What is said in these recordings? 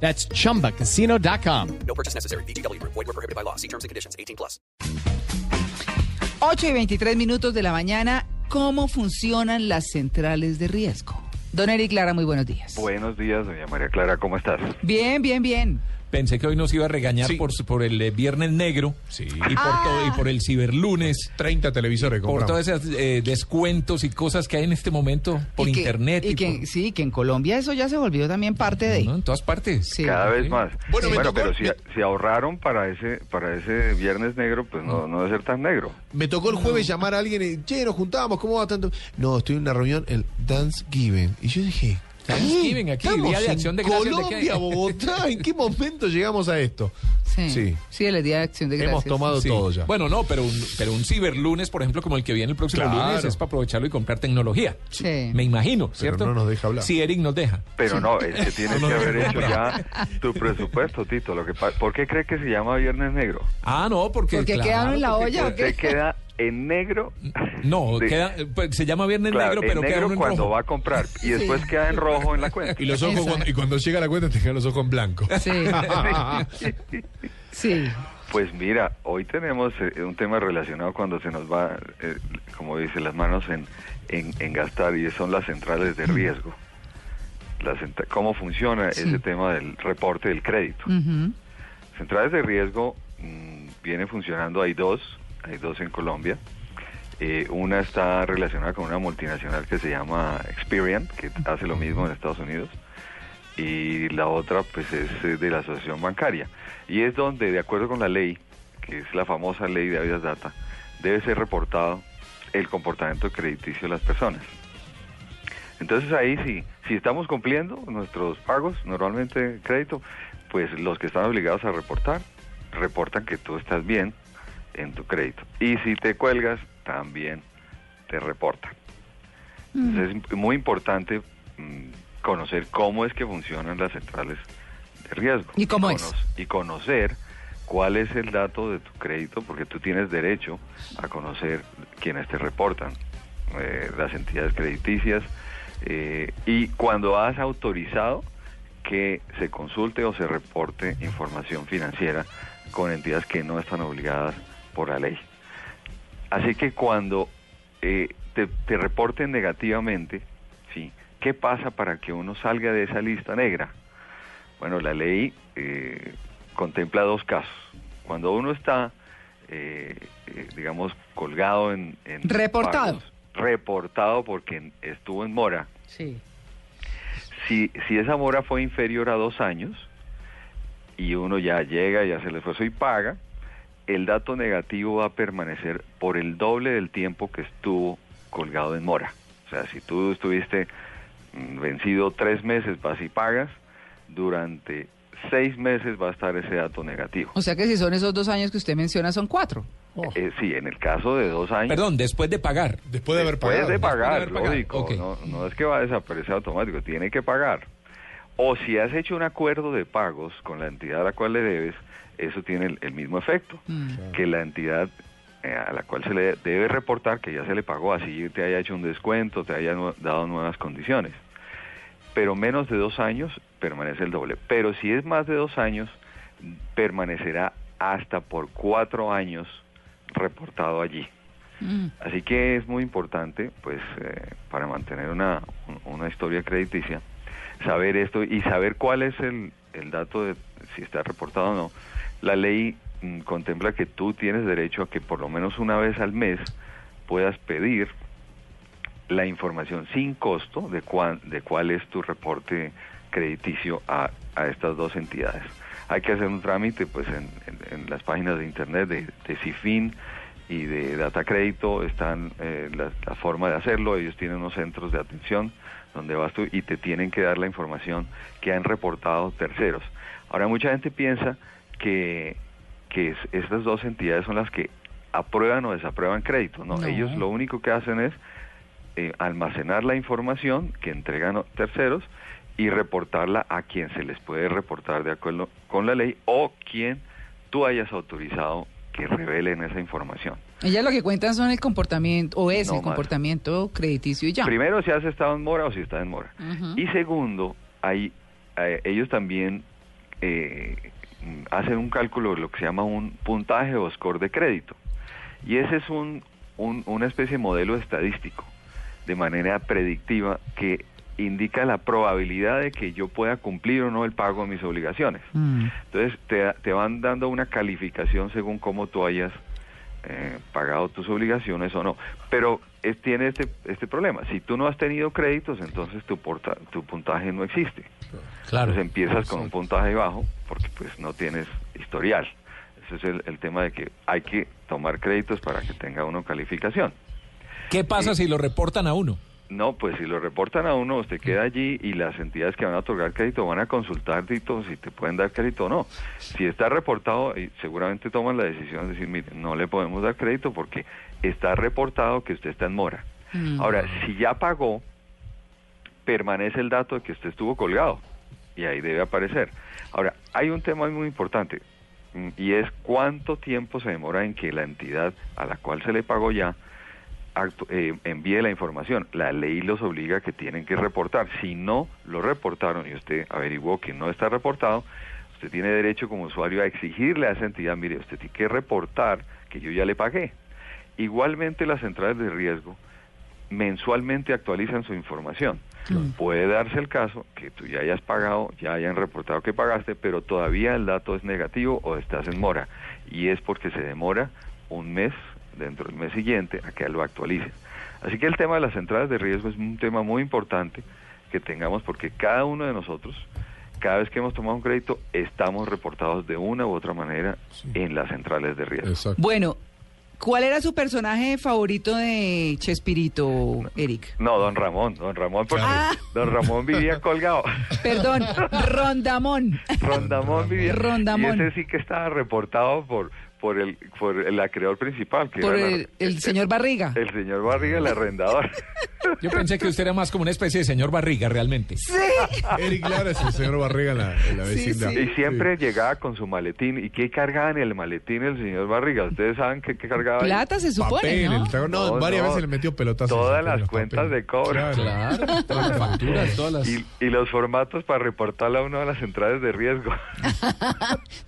That's chumbacasino.com. No purchase necessary. BGW. Void were prohibited by law. See terms and conditions. 18 plus. 8 y 23 minutos de la mañana. ¿Cómo funcionan las centrales de riesgo? Don Eric Clara, muy buenos días. Buenos días, doña María Clara, ¿cómo estás? Bien, bien, bien. Pensé que hoy nos iba a regañar Sí. por, por el eh, Viernes Negro Sí. y, por todo, y por el Ciberlunes, 30 televisores por todos esos eh, descuentos y cosas que hay en este momento por Y que- internet. Y, que, por- sí, que en Colombia eso ya se volvió también parte de... ¿no? En todas partes. Sí. Cada vez más. Bueno, tocó- pero si, me- si ahorraron para ese para ese viernes negro, pues no, no debe ser tan negro. Me tocó el jueves llamar a alguien y, che, nos juntábamos, ¿cómo va tanto? No, estoy en una reunión, el Thanksgiving. Y yo dije, Thanksgiving aquí, ¿estamos Día de en Acción de Gracias, ¿de? Colombia, Bogotá, ¿en qué momento llegamos a esto? Sí, Sí. sí. el Día de Acción de Gracias. Hemos tomado Sí. todo ya. Bueno, no, pero un, pero un Ciberlunes, por ejemplo, como el que viene el próximo Claro. lunes, es para aprovecharlo y comprar tecnología. Sí. Me imagino, ¿cierto? no nos deja hablar. Sí, Eric nos deja. Pero no, es que tienes que haber hecho ya tu presupuesto, Tito. Lo que ¿Por qué cree que se llama viernes negro? Ah, no, porque... Porque claro, quedaron en la porque- olla, ¿o qué? Queda en negro. No, de- queda, pues, se llama Viernes claro, Negro, pero en queda negro en cuando rojo. va a comprar y después queda en rojo en la cuenta. Y los ojos, cuando, y cuando llega la cuenta, te quedan los ojos en blanco. Sí, sí. Pues mira, hoy tenemos eh, un tema relacionado cuando se nos va, eh, como dice, las manos en, en, en gastar y son las centrales de riesgo. Las centra- ¿Cómo funciona Sí. ese tema del reporte del crédito? Centrales de riesgo mm, viene funcionando, hay dos, hay dos en Colombia. Eh, una está relacionada con una multinacional que se llama Experian, que hace lo mismo en Estados Unidos, y la otra pues es eh, de la asociación bancaria. Y es donde, de acuerdo con la ley, que es la famosa ley de Avidas Data, debe ser reportado el comportamiento crediticio de las personas. Entonces ahí sí, si estamos cumpliendo nuestros pagos, normalmente crédito, pues los que están obligados a reportar, reportan que tú estás bien en tu crédito. Y si te cuelgas, también te reportan. Entonces es muy importante mm, conocer cómo es que funcionan las centrales de riesgo. ¿Y cómo es? Y conocer cuál es el dato de tu crédito, porque tú tienes derecho a conocer quienes te reportan, eh, las entidades crediticias, eh, y cuando has autorizado que se consulte o se reporte información financiera con entidades que no están obligadas por la ley. Así que cuando eh, te, te reporten negativamente, ¿sí? ¿qué pasa para que uno salga de esa lista negra? Bueno, la ley eh, contempla dos casos. Cuando uno está, eh, eh, digamos, colgado en... en Reportado. pagos, reportado porque estuvo en mora. Sí. Si, si esa mora fue inferior a dos años y uno ya llega y hace el esfuerzo y paga, el dato negativo va a permanecer por el doble del tiempo que estuvo colgado en mora. O sea, si tú estuviste mm, vencido tres meses, vas y pagas, durante seis meses va a estar ese dato negativo. O sea que si son esos dos años que usted menciona, son cuatro. Oh, Eh, sí, en el caso de dos años... Perdón, después de pagar. después de haber Después pagado. de pagar, haber pagado, lógico. No, no es que va a desaparecer automático, tiene que pagar. O si has hecho un acuerdo de pagos con la entidad a la cual le debes, eso tiene el, el mismo efecto. Mm. Que la entidad eh, a la cual se le debe reportar que ya se le pagó, así te haya hecho un descuento, te haya dado nuevas condiciones. Pero menos de dos años permanece el doble. Pero si es más de dos años, permanecerá hasta por cuatro años reportado allí. Mm. Así que es muy importante, pues, eh, para mantener una, un- una historia crediticia, saber esto y saber cuál es el, el dato de si está reportado o no. La ley mm, contempla que tú tienes derecho a que por lo menos una vez al mes puedas pedir la información sin costo de, cuán- de cuál es tu reporte crediticio a, a estas dos entidades. Hay que hacer un trámite pues en, en- en las páginas de internet de, de CIFIN y de Data Crédito están eh, la, la forma de hacerlo, ellos tienen unos centros de atención donde vas tú y te tienen que dar la información que han reportado terceros. Ahora mucha gente piensa que, que es, estas dos entidades son las que aprueban o desaprueban créditos. No, No. ellos lo único que hacen es eh, almacenar la información que entregan terceros y reportarla a quien se les puede reportar de acuerdo con la ley o quien tú hayas autorizado que revelen esa información. Ellas lo que cuentan son el comportamiento, o es No el más. comportamiento crediticio y ya. Primero, si has estado en mora o si está en mora. Y segundo, hay, eh, ellos también eh, hacen un cálculo de lo que se llama un puntaje o score de crédito. Y ese es un, un- una especie de modelo estadístico, de manera predictiva, que indica la probabilidad de que yo pueda cumplir o no el pago de mis obligaciones. Mm. Entonces te, te van dando una calificación según cómo tú hayas eh, pagado tus obligaciones o no. Pero es, tiene este, este problema. Si tú no has tenido créditos, entonces tu, porta- tu puntaje no existe. Claro. Entonces empiezas con un puntaje bajo porque pues no tienes historial. Ese es el, el tema de que hay que tomar créditos para que tenga uno calificación. ¿Qué pasa si lo reportan a uno? No, pues si lo reportan a uno, usted queda allí y las entidades que van a otorgar crédito van a consultar Tito, si te pueden dar crédito o no. Si está reportado, seguramente toman la decisión de decir, mire, no le podemos dar crédito porque está reportado que usted está en mora. Mm. Ahora, si ya pagó, permanece el dato de que usted estuvo colgado y ahí debe aparecer. Ahora, hay un tema muy importante y es cuánto tiempo se demora en que la entidad a la cual se le pagó ya actu- eh, envíe la información. La ley los obliga a que tienen que reportar. Si no lo reportaron y usted averiguó que no está reportado, usted tiene derecho como usuario a exigirle a esa entidad, mire, usted tiene que reportar que yo ya le pagué. Igualmente las centrales de riesgo mensualmente actualizan su información. Puede darse el caso que tú ya hayas pagado, ya hayan reportado que pagaste, pero todavía el dato es negativo o estás en mora. Y es porque se demora un mes dentro del mes siguiente a que lo actualicen. Así que el tema de las centrales de riesgo es un tema muy importante que tengamos porque cada uno de nosotros, cada vez que hemos tomado un crédito, estamos reportados de una u otra manera en las centrales de riesgo. Exacto. Bueno, ¿cuál era su personaje favorito de Chespirito, Eric? No, don Ramón, don Ramón, porque Claro. don Ramón vivía colgado. Perdón, Rondamón. Rondamón vivía. Rondamón. Y ese sí que estaba reportado por por el por el acreedor principal, que Por era la- el, el señor Barriga. el señor Barriga, el arrendador. Yo pensé que usted era más como una especie de señor Barriga, realmente. Sí. Eric Lara es el señor Barriga en la, en la vecindad. sí. y siempre llegaba con su maletín. ¿Y qué cargaba en el maletín el señor Barriga? ¿Ustedes saben qué, qué cargaba? ahí? Plata se supone, Papel, ¿no? el trago- no, No, varias no. veces le metió pelotas. Todas las cuentas de cobro. Claro. todas las facturas, todas las... Y, y los formatos para reportarle a uno de las centrales de riesgo.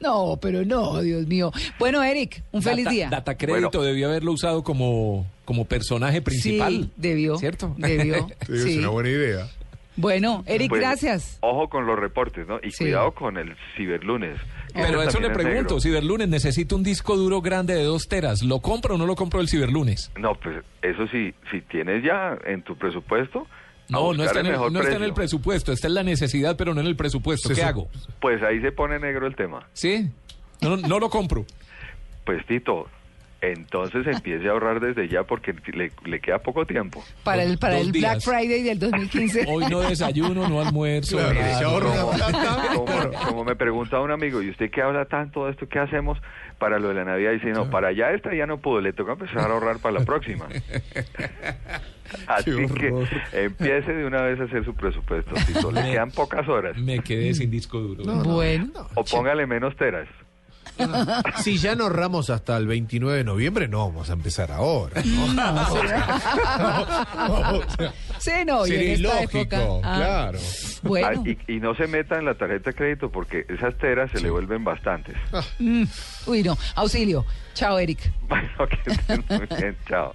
No, pero no, Dios mío. Bueno, Eric, un feliz Data, día. Data Crédito Bueno. debió haberlo usado como, como personaje principal. Sí, debió. ¿Cierto? Debió. Sí, Es una buena idea. Bueno, Eric, Pues, gracias. Ojo con los reportes, ¿no? Y Sí. cuidado con el ciberlunes. Pero eso le pregunto, negro. Ciberlunes, necesito un disco duro grande de dos teras. ¿Lo compro o no lo compro el Ciberlunes? No, pues eso sí, si tienes ya en tu presupuesto. No, no está, en el, no está en el presupuesto, está en la necesidad, pero no en el presupuesto. Sí, ¿Qué sí. hago? Pues ahí se pone negro el tema. ¿Sí? No, no lo compro. Pues Tito, entonces empiece a ahorrar desde ya porque le, le queda poco tiempo. Para el, para dos el días. Black Friday del 2015. Hoy no desayuno, no almuerzo. Claro, nada. Como, como- como me pregunta un amigo, ¿y usted qué habla tanto de esto? ¿Qué hacemos para lo de la Navidad? Y dice, no, para allá esta ya no pudo, le toca empezar a ahorrar para la próxima. Así que empiece de una vez a hacer su presupuesto, Tito. Le Me- quedan pocas horas. Me quedé sin disco duro. bueno, O póngale menos teras. Si ya nos ahorramos hasta el 29 de noviembre, no vamos a empezar ahora. ¿no? O sea, sí, no, en sería esta ilógico, época. ah, claro. Bueno, Ah, y, y no se meta en la tarjeta de crédito porque esas teras se le vuelven bastantes. mm, uy, no, auxilio. Chao, Eric. Bueno, que estén muy bien. Chao.